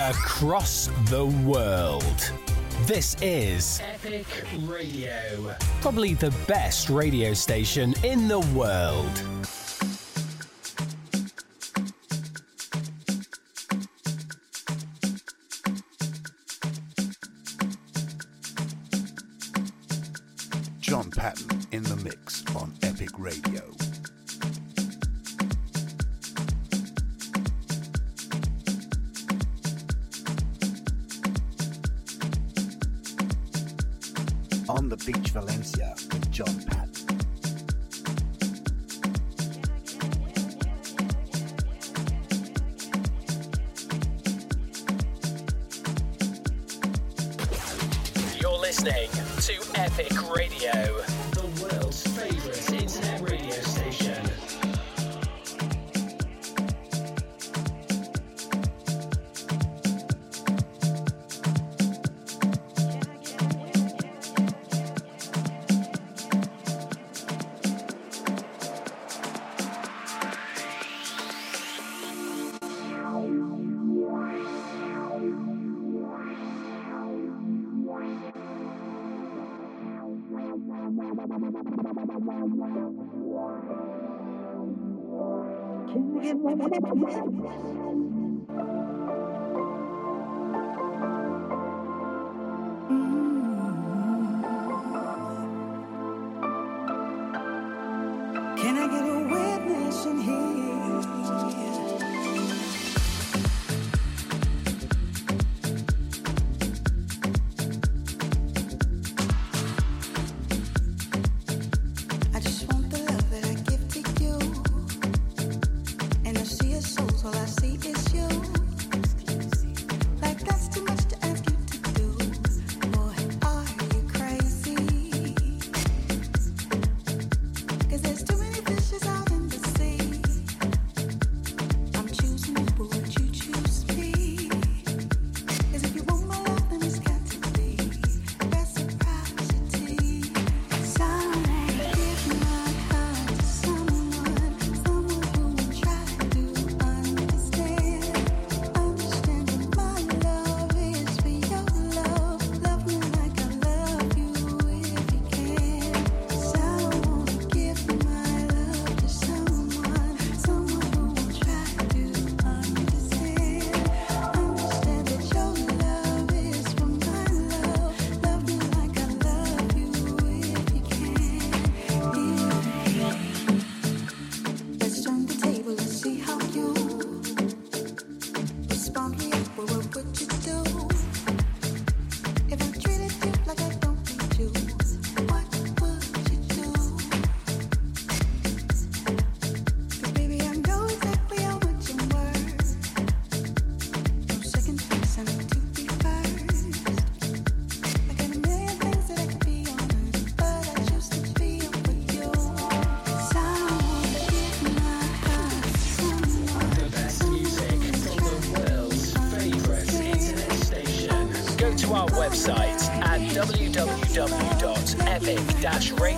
across the world. This is Epic Radio, probably the best radio station in the world.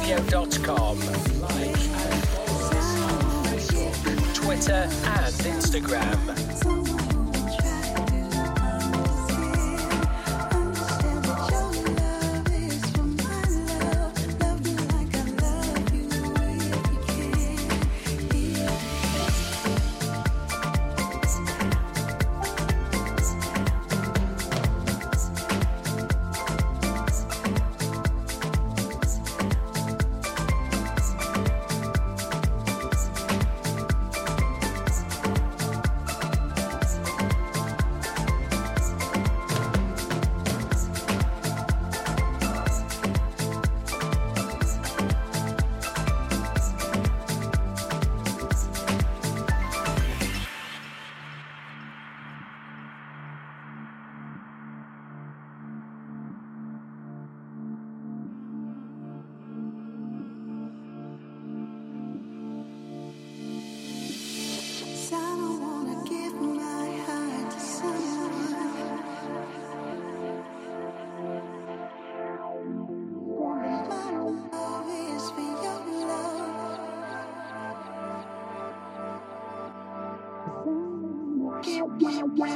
Radio.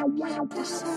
You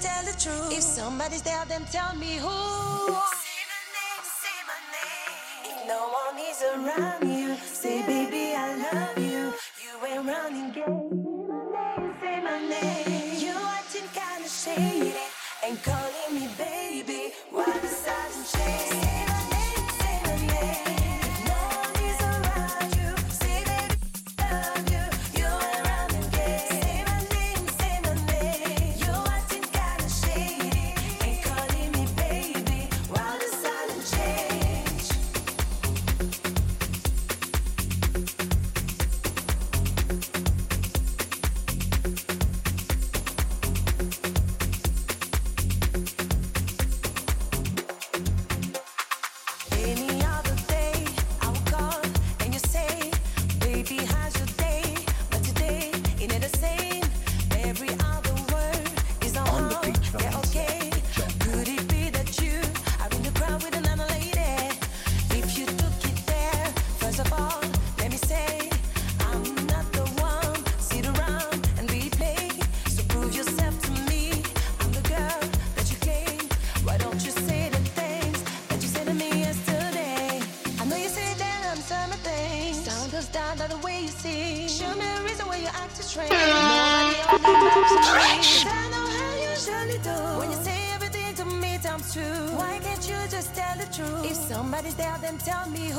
tell the truth. If somebody's there, then tell me who. Say my name, say my name. No one is around you, say, baby, I love you. You ain't running gay. Say my name, say my name. You acting kinda shady and calling me. tell me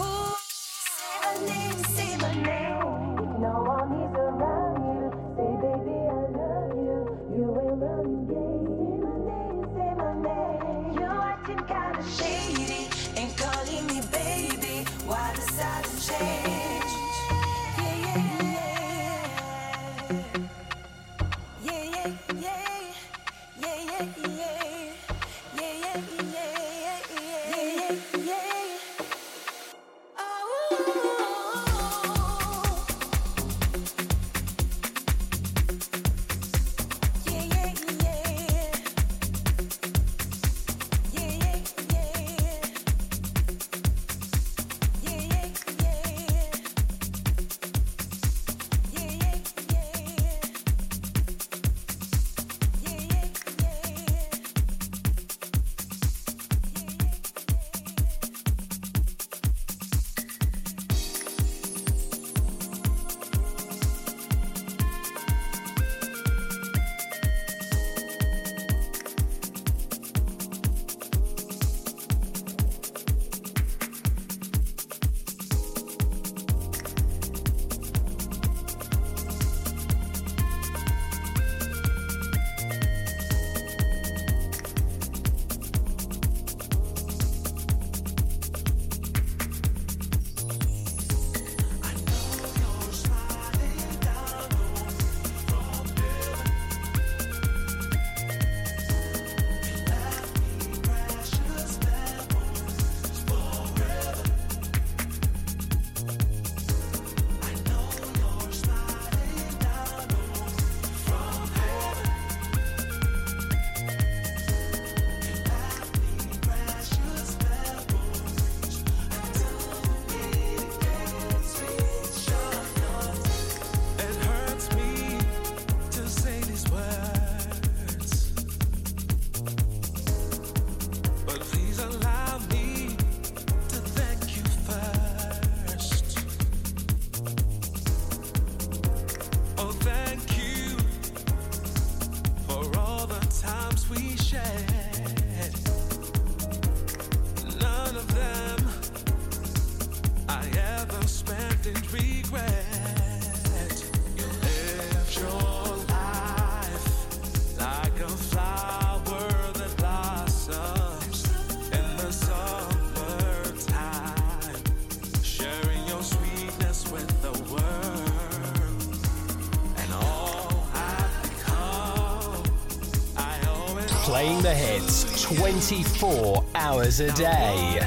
playing the hits 24 hours a day.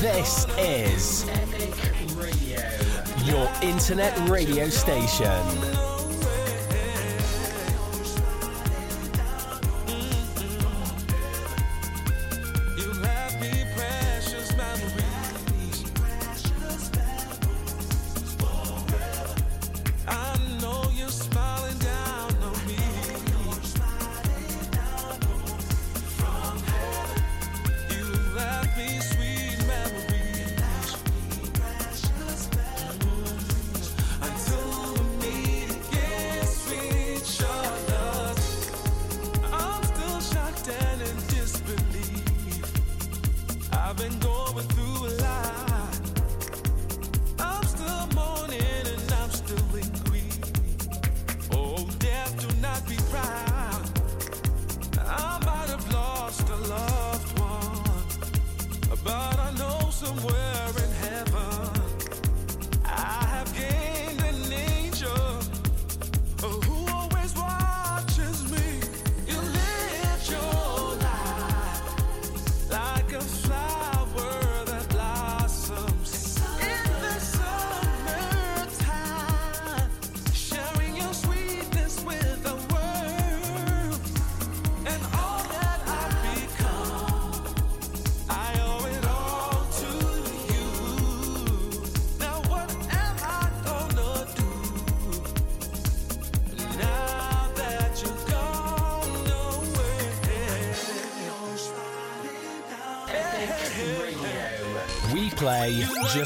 This is your internet radio station.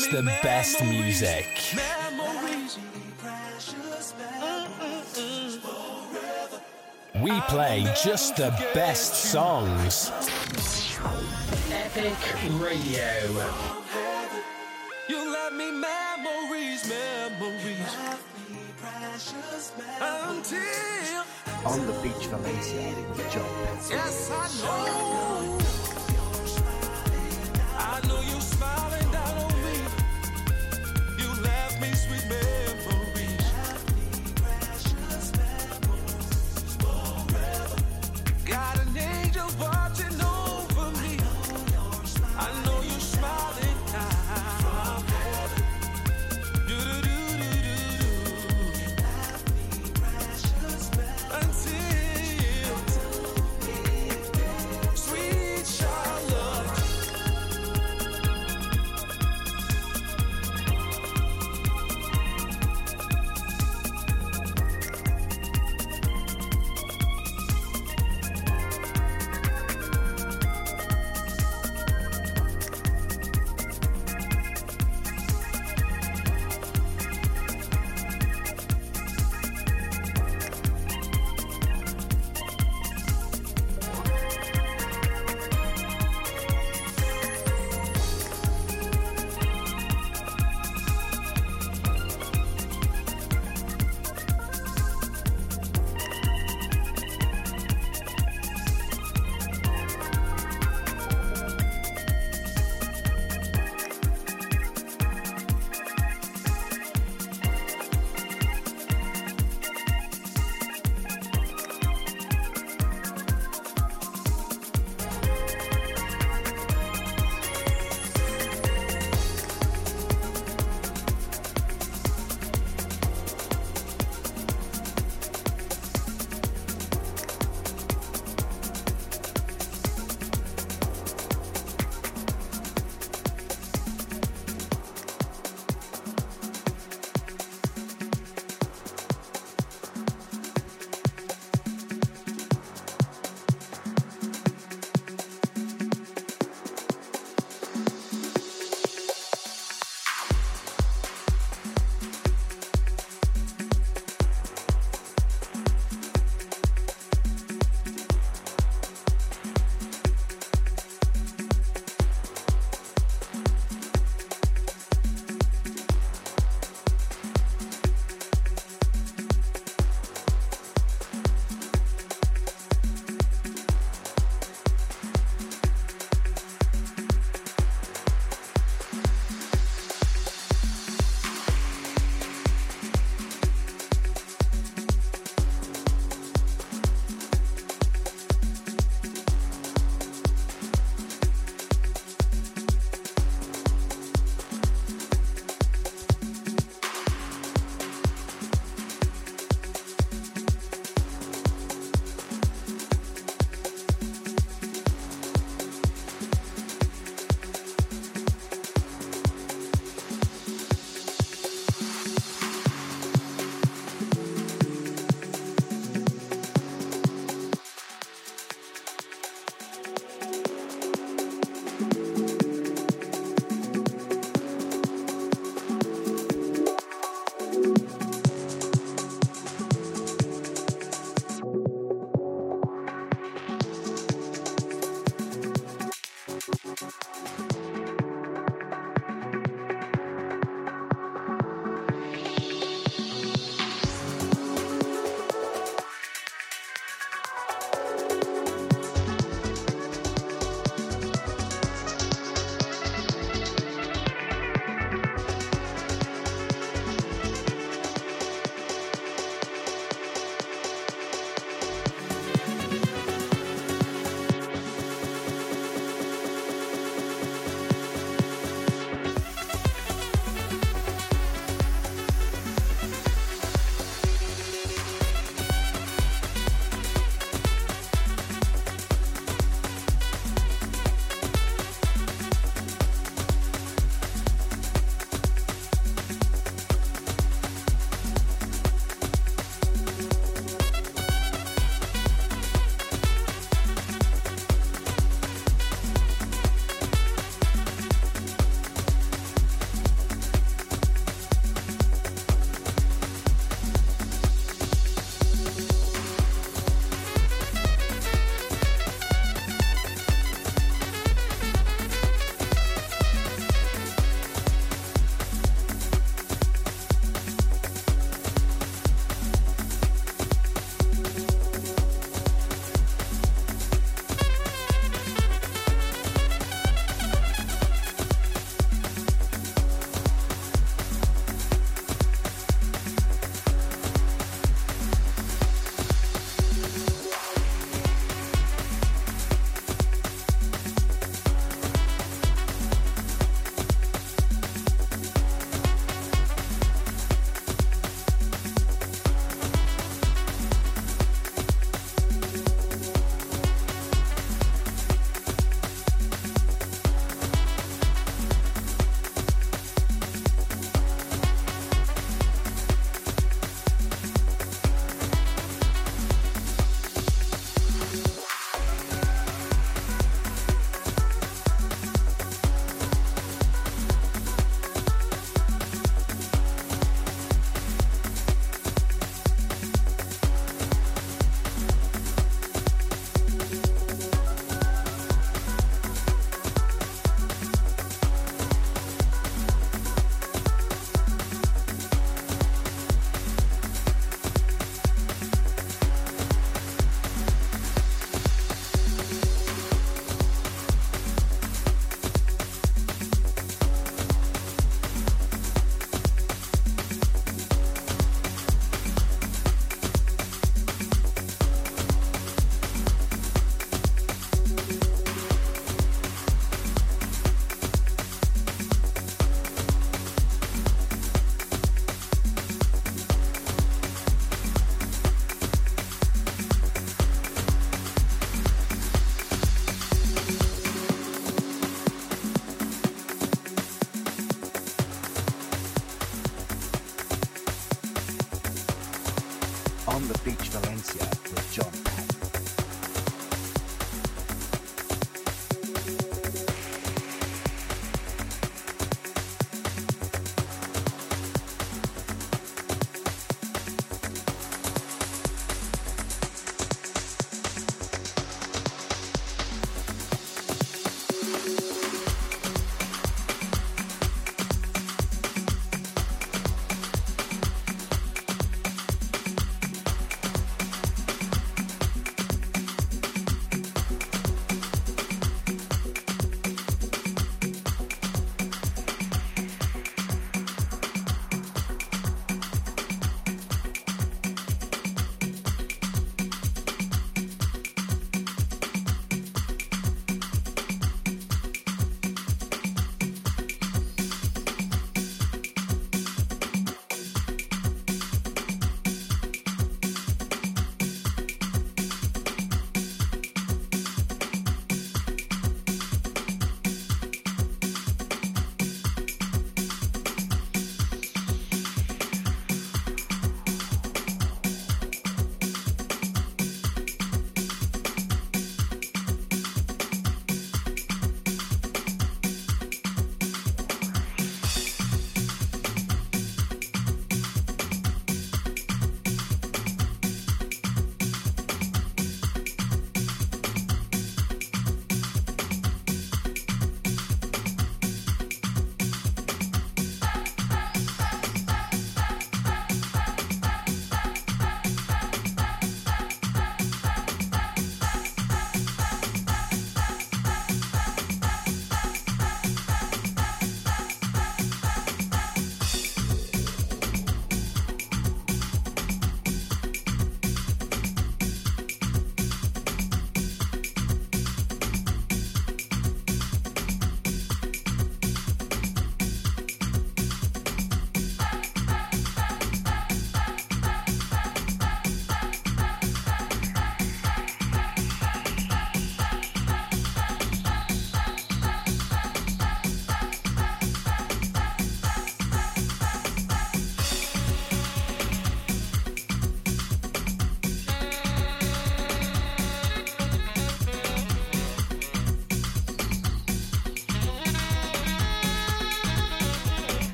Just the best music. Memories. We play just the best songs. Epic Radio. You left me memories, memories. Until, On the beach, Valencia, with John Patton. yes, I know.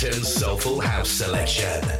Patton's Soulful House Selection.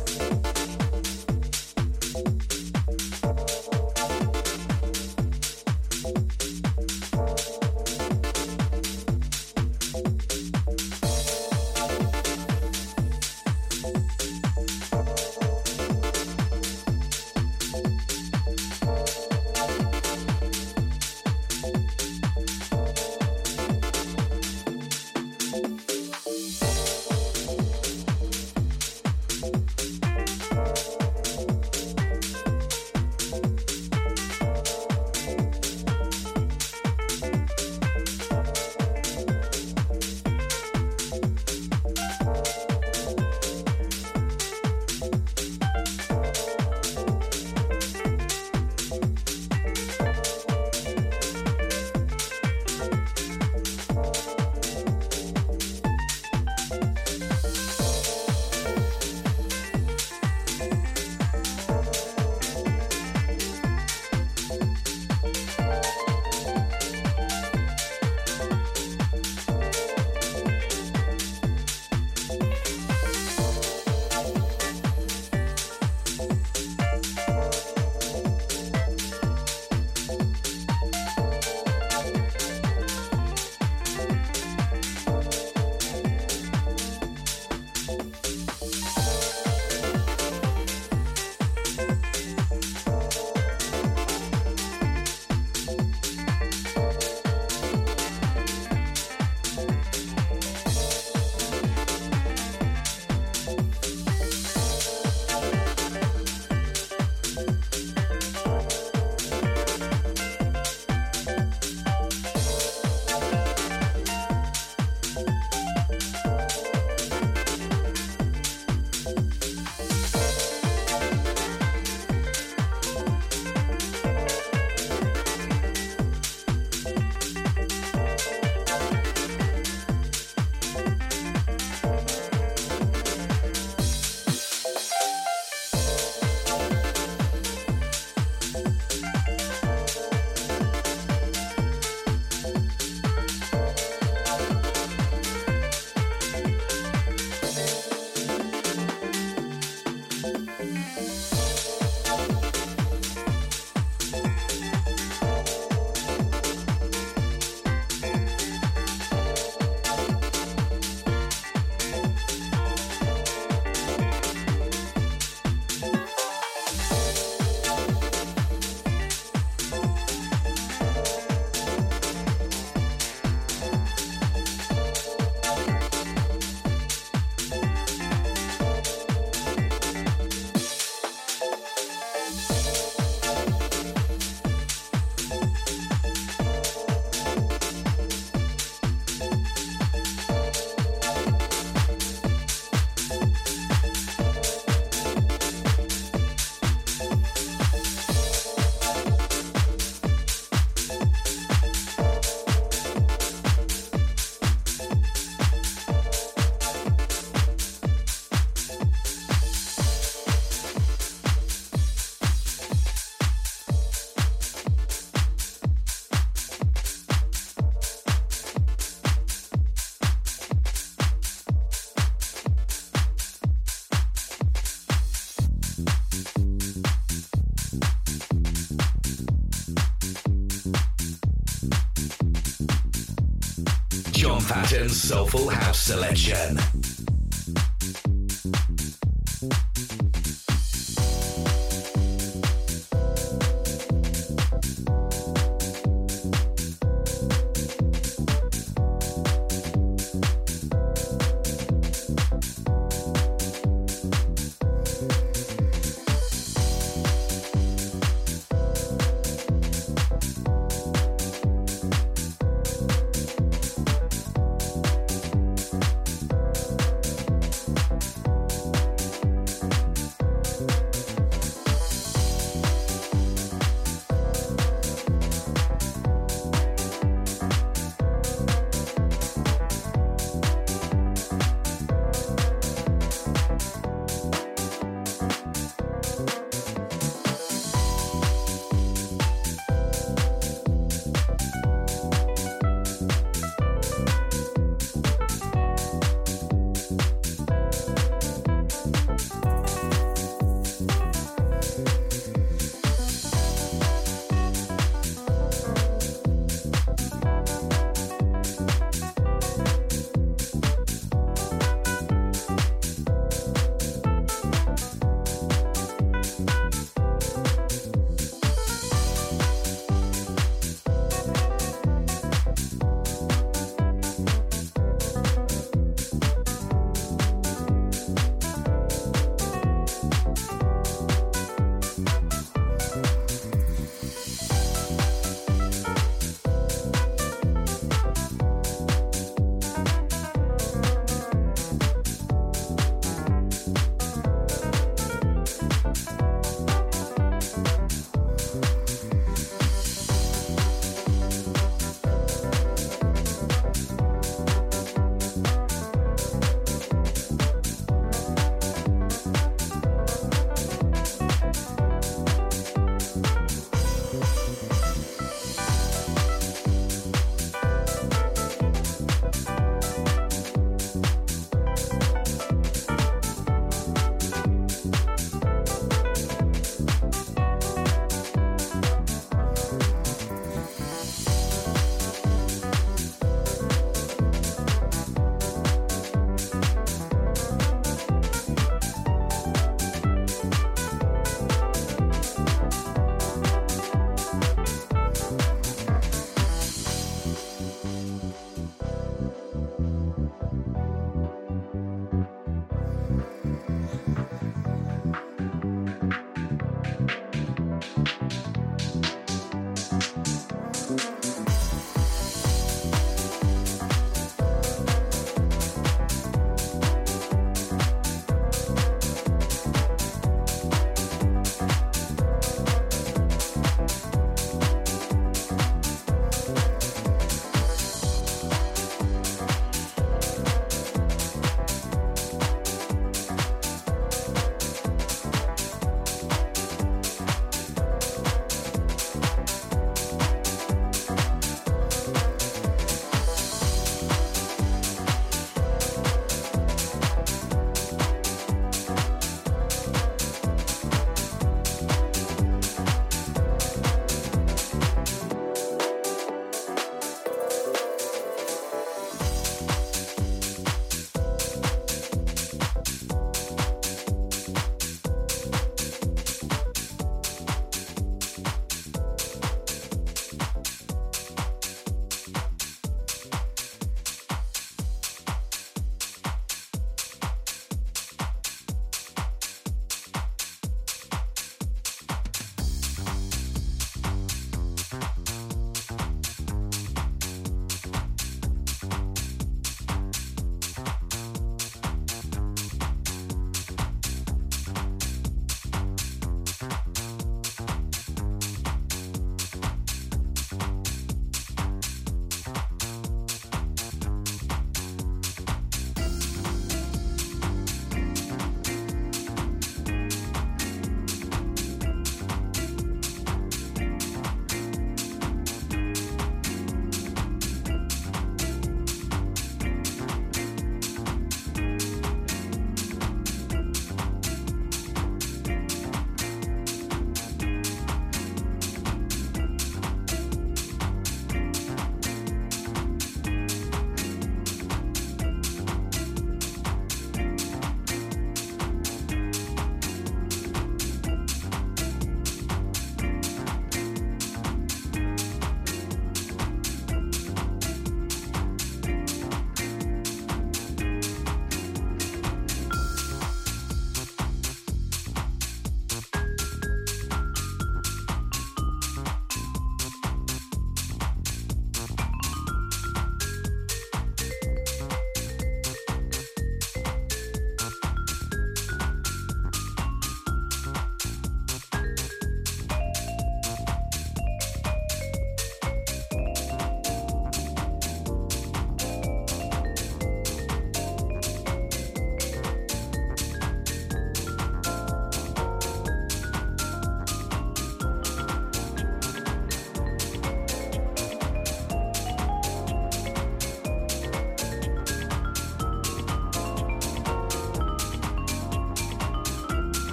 Soulful House Selection.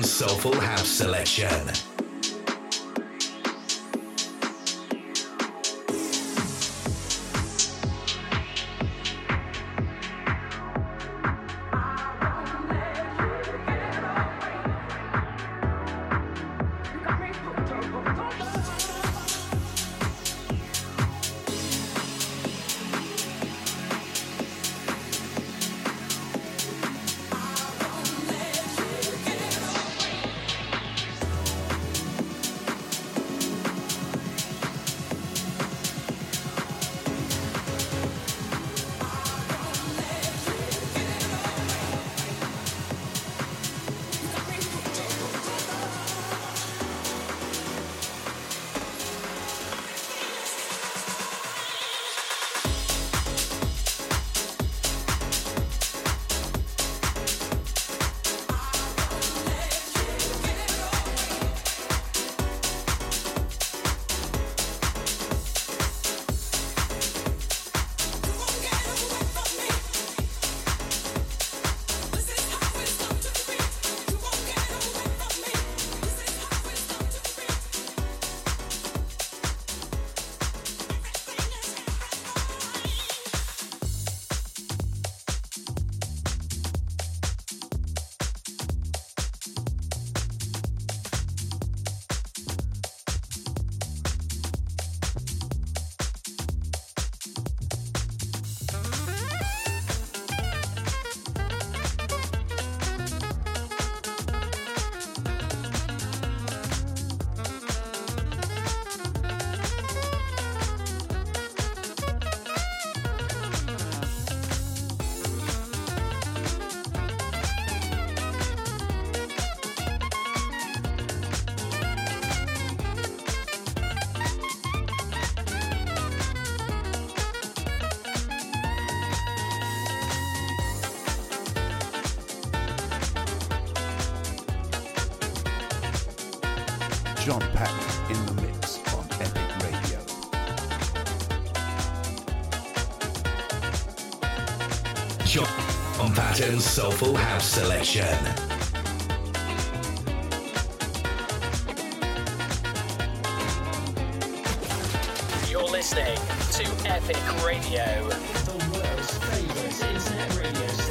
Patton's Soulful House Selection. John Patton's Soulful House Selection. You're listening to Epic Radio, the world's favourite internet radio station.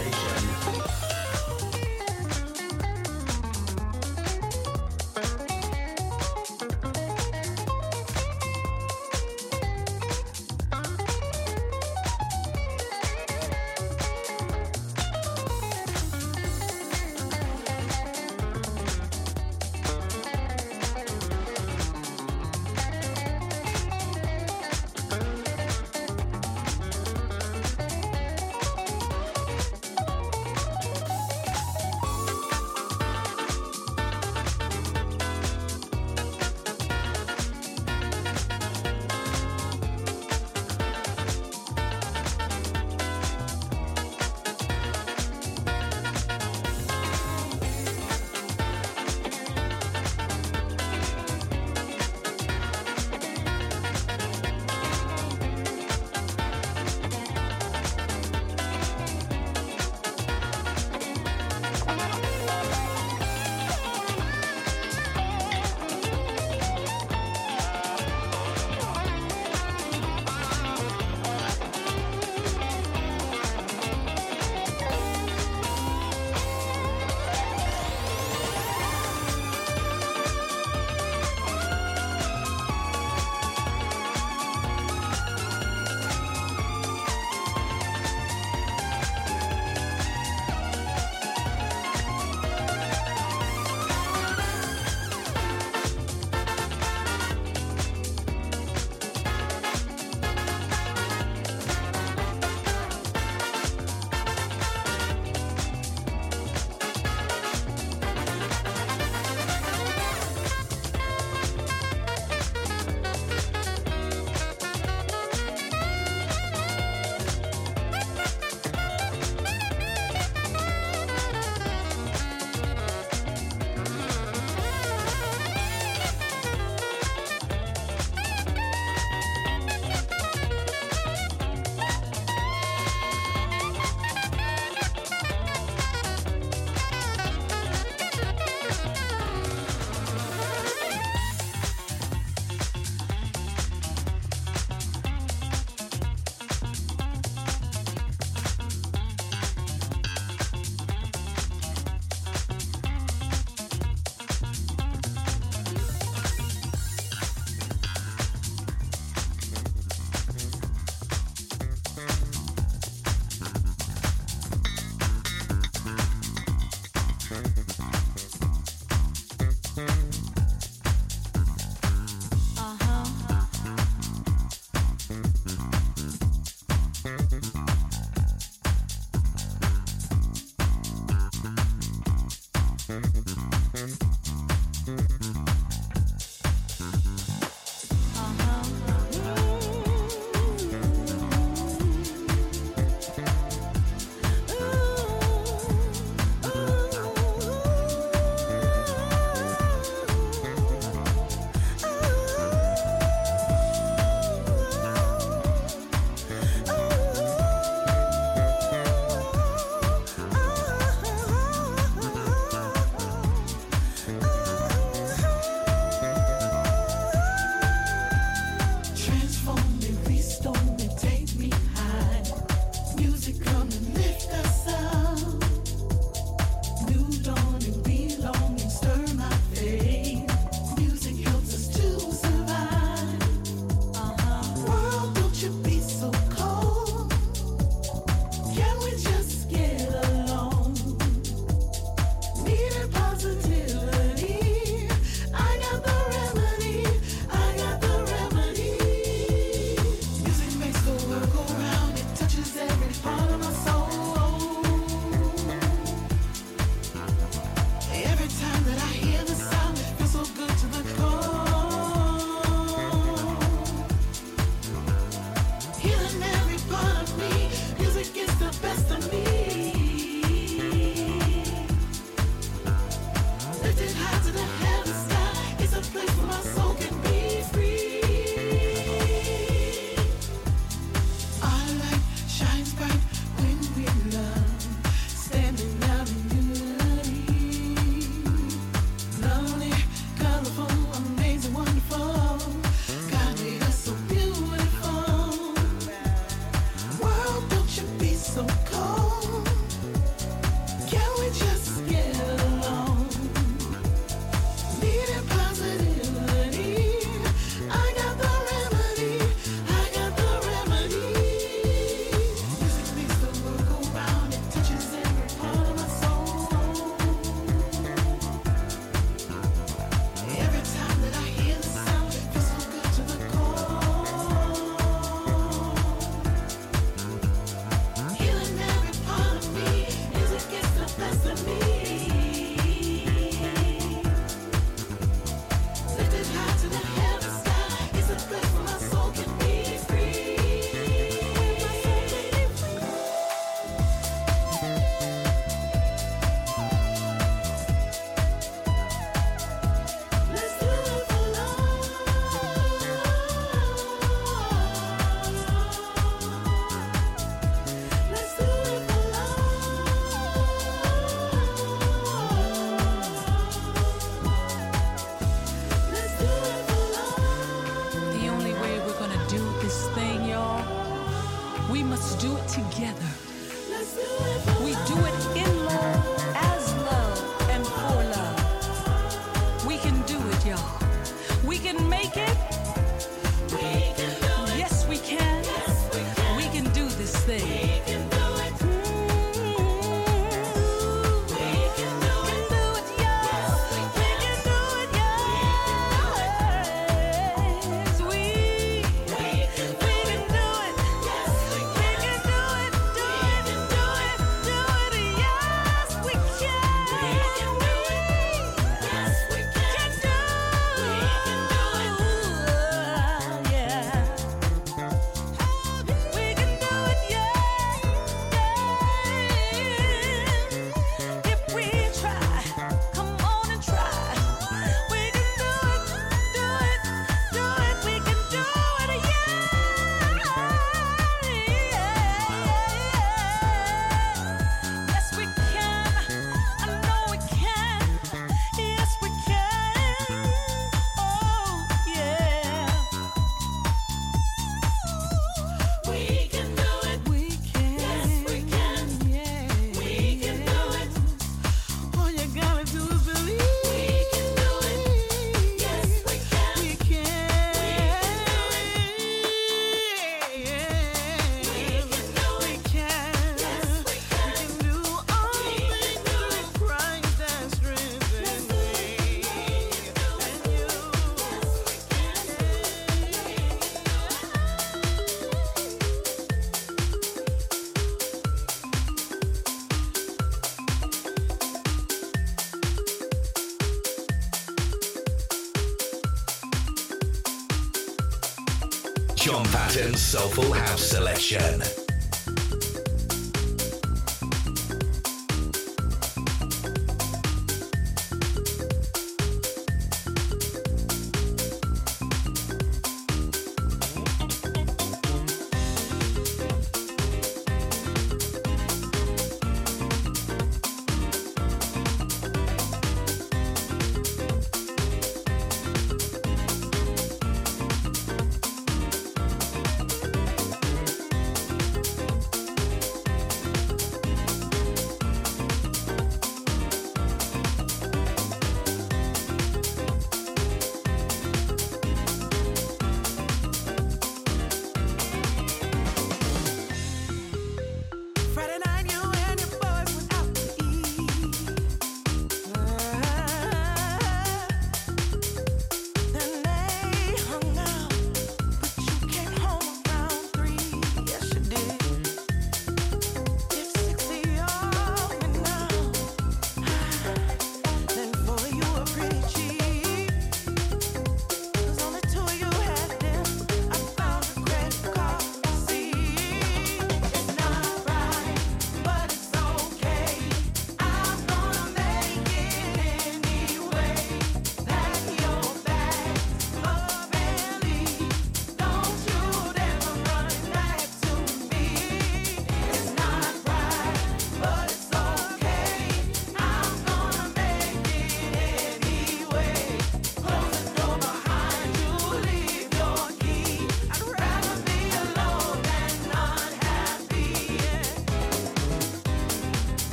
Patton's Soulful House Selection.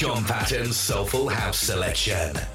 John Patton's Soulful House Selection.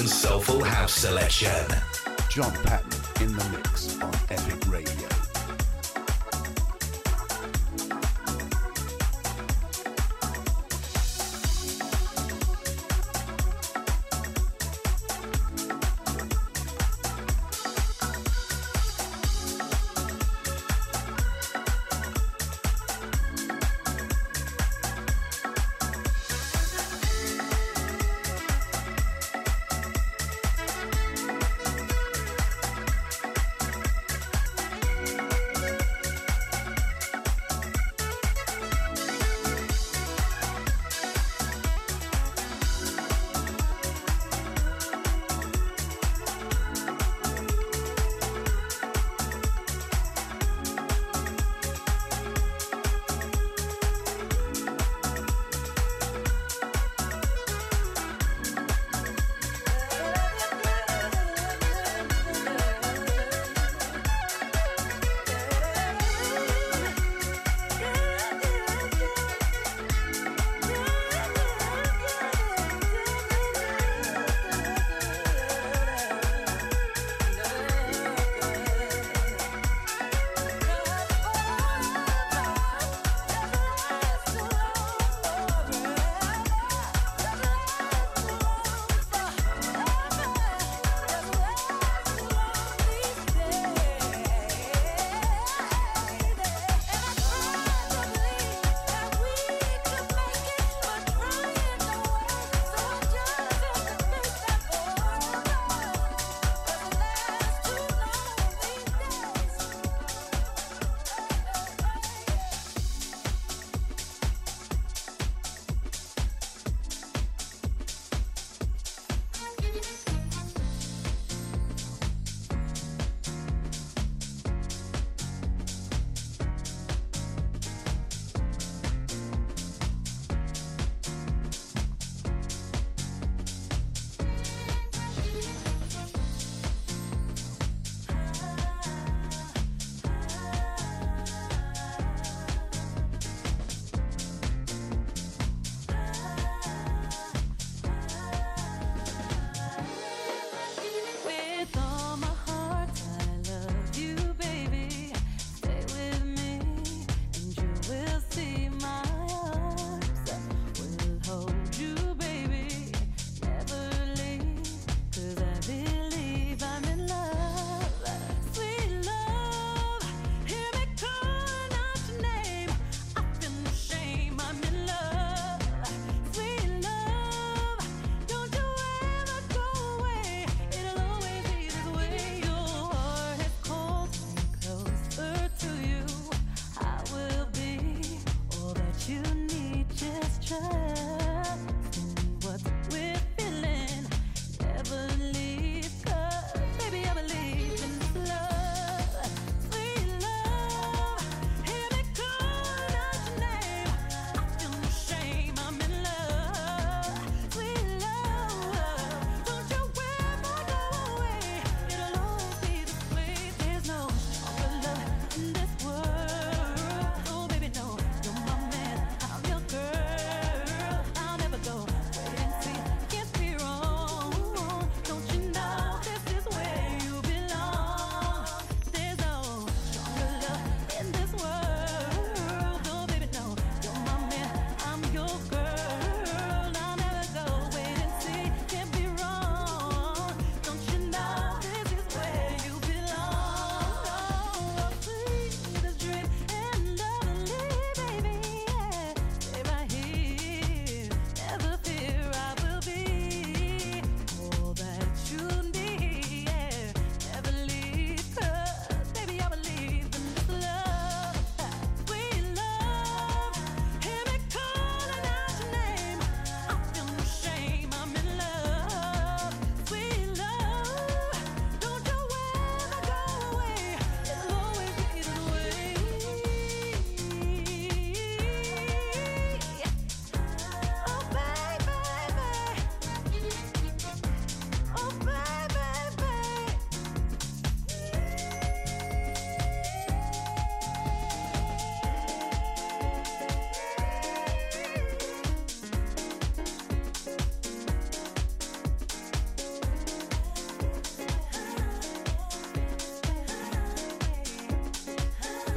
Soulful House Selection. John Patton in the mix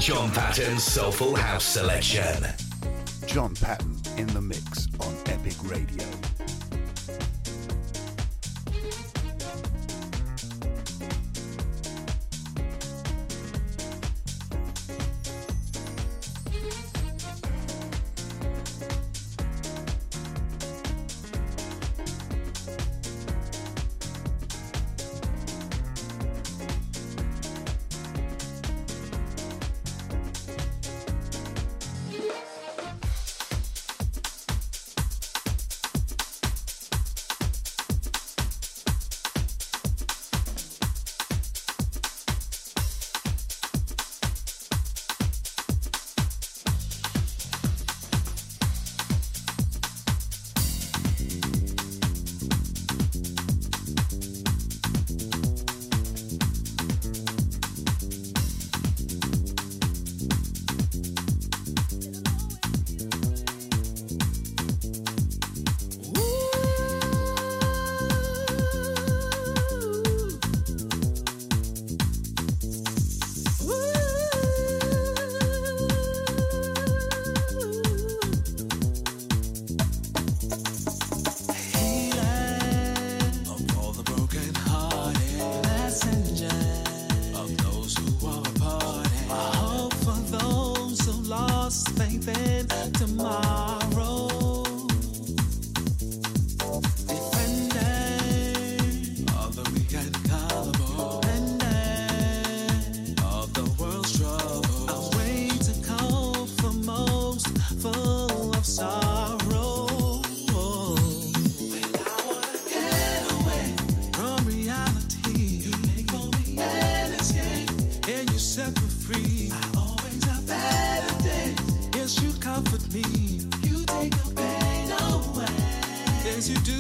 John Patton's Soulful House Selection. John Patton in the you do.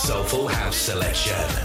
soulful house selection.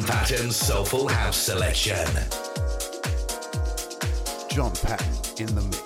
John Patton's Soulful House Selection. John Patton in the mix.